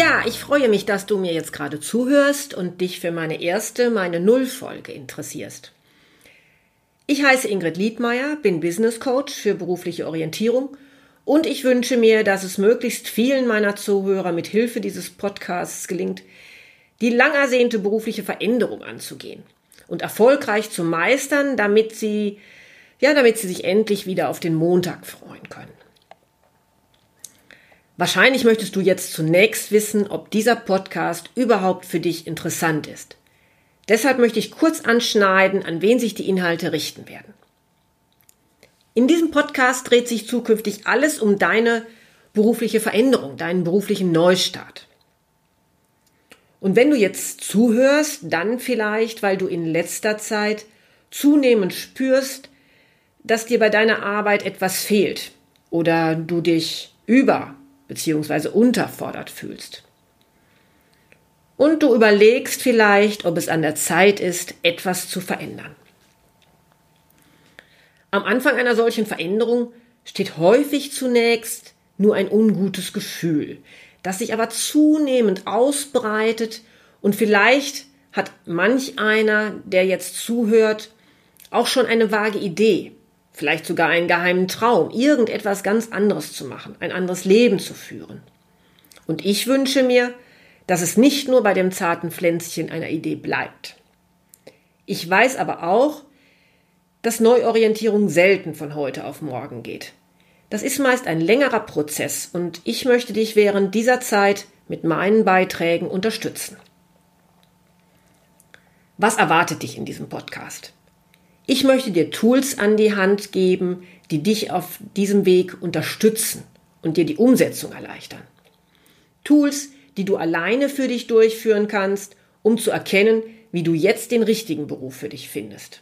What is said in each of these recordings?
Ja, ich freue mich, dass du mir jetzt gerade zuhörst und dich für meine erste, meine Nullfolge interessierst. Ich heiße Ingrid Liedmeier, bin Business Coach für berufliche Orientierung und ich wünsche mir, dass es möglichst vielen meiner Zuhörer mit Hilfe dieses Podcasts gelingt, die lang ersehnte berufliche Veränderung anzugehen und erfolgreich zu meistern, damit sie, ja, damit sie sich endlich wieder auf den Montag freuen können. Wahrscheinlich möchtest du jetzt zunächst wissen, ob dieser Podcast überhaupt für dich interessant ist. Deshalb möchte ich kurz anschneiden, an wen sich die Inhalte richten werden. In diesem Podcast dreht sich zukünftig alles um deine berufliche Veränderung, deinen beruflichen Neustart. Und wenn du jetzt zuhörst, dann vielleicht, weil du in letzter Zeit zunehmend spürst, dass dir bei deiner Arbeit etwas fehlt oder du dich über bzw. unterfordert fühlst. Und du überlegst vielleicht, ob es an der Zeit ist, etwas zu verändern. Am Anfang einer solchen Veränderung steht häufig zunächst nur ein ungutes Gefühl, das sich aber zunehmend ausbreitet und vielleicht hat manch einer, der jetzt zuhört, auch schon eine vage Idee, vielleicht sogar einen geheimen Traum, irgendetwas ganz anderes zu machen, ein anderes Leben zu führen. Und ich wünsche mir, dass es nicht nur bei dem zarten Pflänzchen einer Idee bleibt. Ich weiß aber auch, dass Neuorientierung selten von heute auf morgen geht. Das ist meist ein längerer Prozess und ich möchte dich während dieser Zeit mit meinen Beiträgen unterstützen. Was erwartet dich in diesem Podcast? Ich möchte dir Tools an die Hand geben, die dich auf diesem Weg unterstützen und dir die Umsetzung erleichtern. Tools, die du alleine für dich durchführen kannst, um zu erkennen, wie du jetzt den richtigen Beruf für dich findest.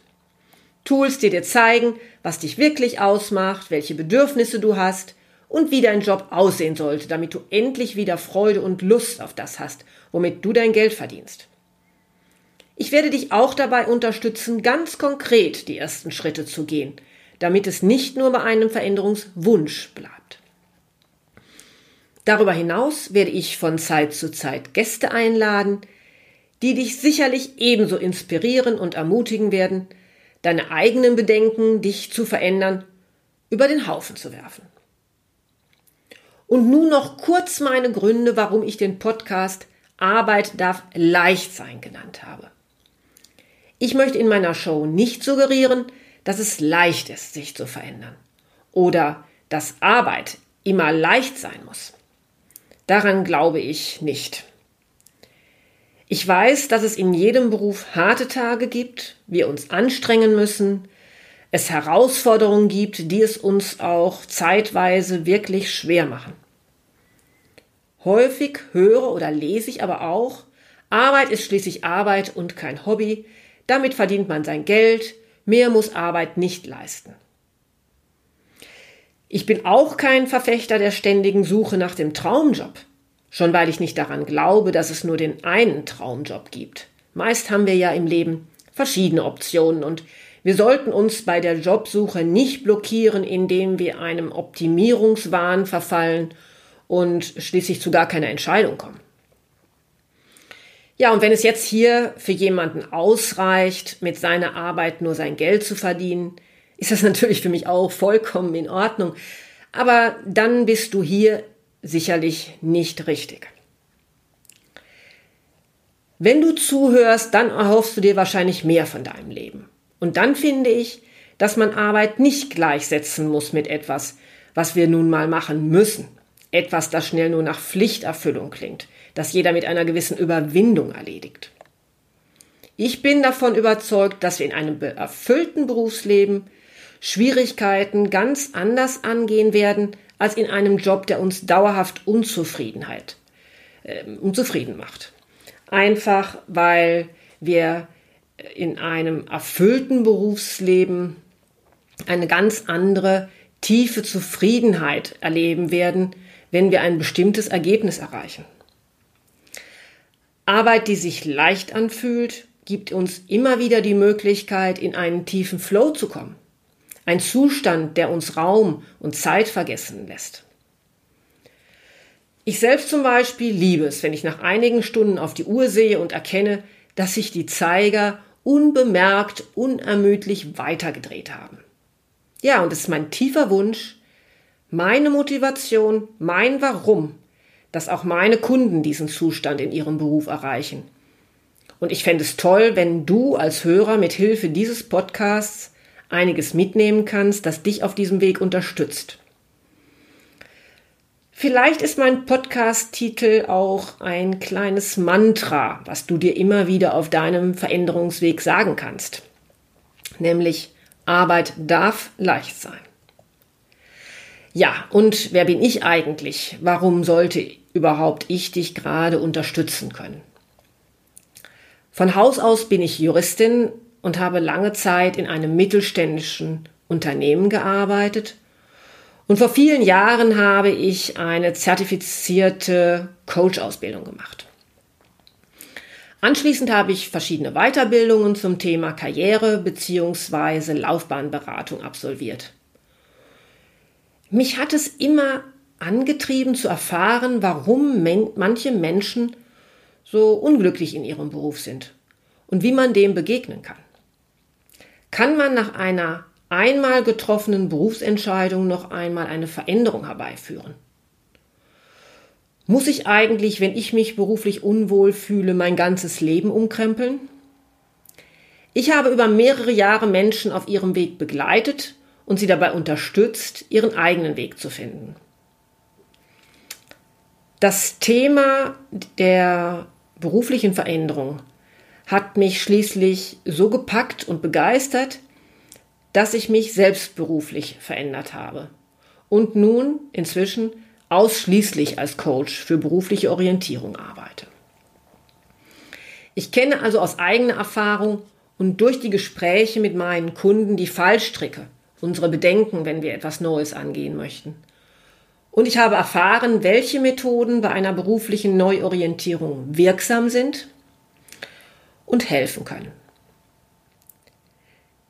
Tools, die dir zeigen, was dich wirklich ausmacht, welche Bedürfnisse du hast und wie dein Job aussehen sollte, damit du endlich wieder Freude und Lust auf das hast, womit du dein Geld verdienst. Ich werde dich auch dabei unterstützen, ganz konkret die ersten Schritte zu gehen, damit es nicht nur bei einem Veränderungswunsch bleibt. Darüber hinaus werde ich von Zeit zu Zeit Gäste einladen, die dich sicherlich ebenso inspirieren und ermutigen werden, deine eigenen Bedenken, dich zu verändern, über den Haufen zu werfen. Und nun noch kurz meine Gründe, warum ich den Podcast Arbeit darf leicht sein genannt habe. Ich möchte in meiner Show nicht suggerieren, dass es leicht ist, sich zu verändern oder dass Arbeit immer leicht sein muss. Daran glaube ich nicht. Ich weiß, dass es in jedem Beruf harte Tage gibt, wir uns anstrengen müssen, es Herausforderungen gibt, die es uns auch zeitweise wirklich schwer machen. Häufig höre oder lese ich aber auch, Arbeit ist schließlich Arbeit und kein Hobby, damit verdient man sein Geld, mehr muss Arbeit nicht leisten. Ich bin auch kein Verfechter der ständigen Suche nach dem Traumjob, schon weil ich nicht daran glaube, dass es nur den einen Traumjob gibt. Meist haben wir ja im Leben verschiedene Optionen und wir sollten uns bei der Jobsuche nicht blockieren, indem wir einem Optimierungswahn verfallen und schließlich zu gar keiner Entscheidung kommen. Ja, und wenn es jetzt hier für jemanden ausreicht, mit seiner Arbeit nur sein Geld zu verdienen, ist das natürlich für mich auch vollkommen in Ordnung. Aber dann bist du hier sicherlich nicht richtig. Wenn du zuhörst, dann erhoffst du dir wahrscheinlich mehr von deinem Leben. Und dann finde ich, dass man Arbeit nicht gleichsetzen muss mit etwas, was wir nun mal machen müssen. Etwas, das schnell nur nach Pflichterfüllung klingt das jeder mit einer gewissen Überwindung erledigt. Ich bin davon überzeugt, dass wir in einem erfüllten Berufsleben Schwierigkeiten ganz anders angehen werden als in einem Job, der uns dauerhaft Unzufriedenheit, äh, unzufrieden macht. Einfach weil wir in einem erfüllten Berufsleben eine ganz andere tiefe Zufriedenheit erleben werden, wenn wir ein bestimmtes Ergebnis erreichen. Arbeit, die sich leicht anfühlt, gibt uns immer wieder die Möglichkeit, in einen tiefen Flow zu kommen. Ein Zustand, der uns Raum und Zeit vergessen lässt. Ich selbst zum Beispiel liebe es, wenn ich nach einigen Stunden auf die Uhr sehe und erkenne, dass sich die Zeiger unbemerkt, unermüdlich weitergedreht haben. Ja, und es ist mein tiefer Wunsch, meine Motivation, mein Warum, dass auch meine Kunden diesen Zustand in ihrem Beruf erreichen. Und ich fände es toll, wenn du als Hörer mit Hilfe dieses Podcasts einiges mitnehmen kannst, das dich auf diesem Weg unterstützt. Vielleicht ist mein Podcast-Titel auch ein kleines Mantra, was du dir immer wieder auf deinem Veränderungsweg sagen kannst. Nämlich Arbeit darf leicht sein. Ja, und wer bin ich eigentlich? Warum sollte überhaupt ich dich gerade unterstützen können? Von Haus aus bin ich Juristin und habe lange Zeit in einem mittelständischen Unternehmen gearbeitet und vor vielen Jahren habe ich eine zertifizierte Coach-Ausbildung gemacht. Anschließend habe ich verschiedene Weiterbildungen zum Thema Karriere bzw. Laufbahnberatung absolviert. Mich hat es immer angetrieben zu erfahren, warum manche Menschen so unglücklich in ihrem Beruf sind und wie man dem begegnen kann. Kann man nach einer einmal getroffenen Berufsentscheidung noch einmal eine Veränderung herbeiführen? Muss ich eigentlich, wenn ich mich beruflich unwohl fühle, mein ganzes Leben umkrempeln? Ich habe über mehrere Jahre Menschen auf ihrem Weg begleitet und sie dabei unterstützt, ihren eigenen Weg zu finden. Das Thema der beruflichen Veränderung hat mich schließlich so gepackt und begeistert, dass ich mich selbst beruflich verändert habe und nun inzwischen ausschließlich als Coach für berufliche Orientierung arbeite. Ich kenne also aus eigener Erfahrung und durch die Gespräche mit meinen Kunden die Fallstricke, unsere Bedenken, wenn wir etwas Neues angehen möchten. Und ich habe erfahren, welche Methoden bei einer beruflichen Neuorientierung wirksam sind und helfen können.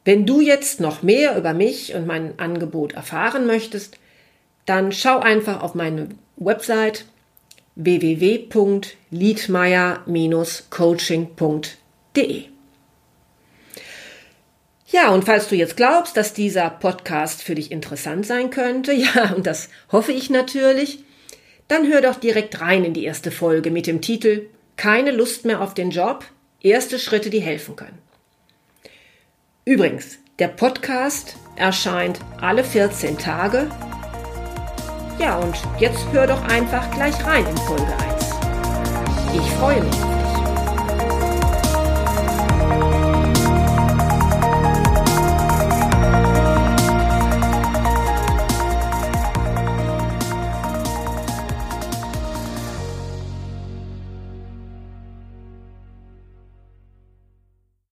Wenn du jetzt noch mehr über mich und mein Angebot erfahren möchtest, dann schau einfach auf meine Website www.liedmeier-coaching.de. Ja, und falls du jetzt glaubst, dass dieser Podcast für dich interessant sein könnte, ja, und das hoffe ich natürlich, dann hör doch direkt rein in die erste Folge mit dem Titel Keine Lust mehr auf den Job, erste Schritte, die helfen können. Übrigens, der Podcast erscheint alle 14 Tage. Ja, und jetzt hör doch einfach gleich rein in Folge 1. Ich freue mich.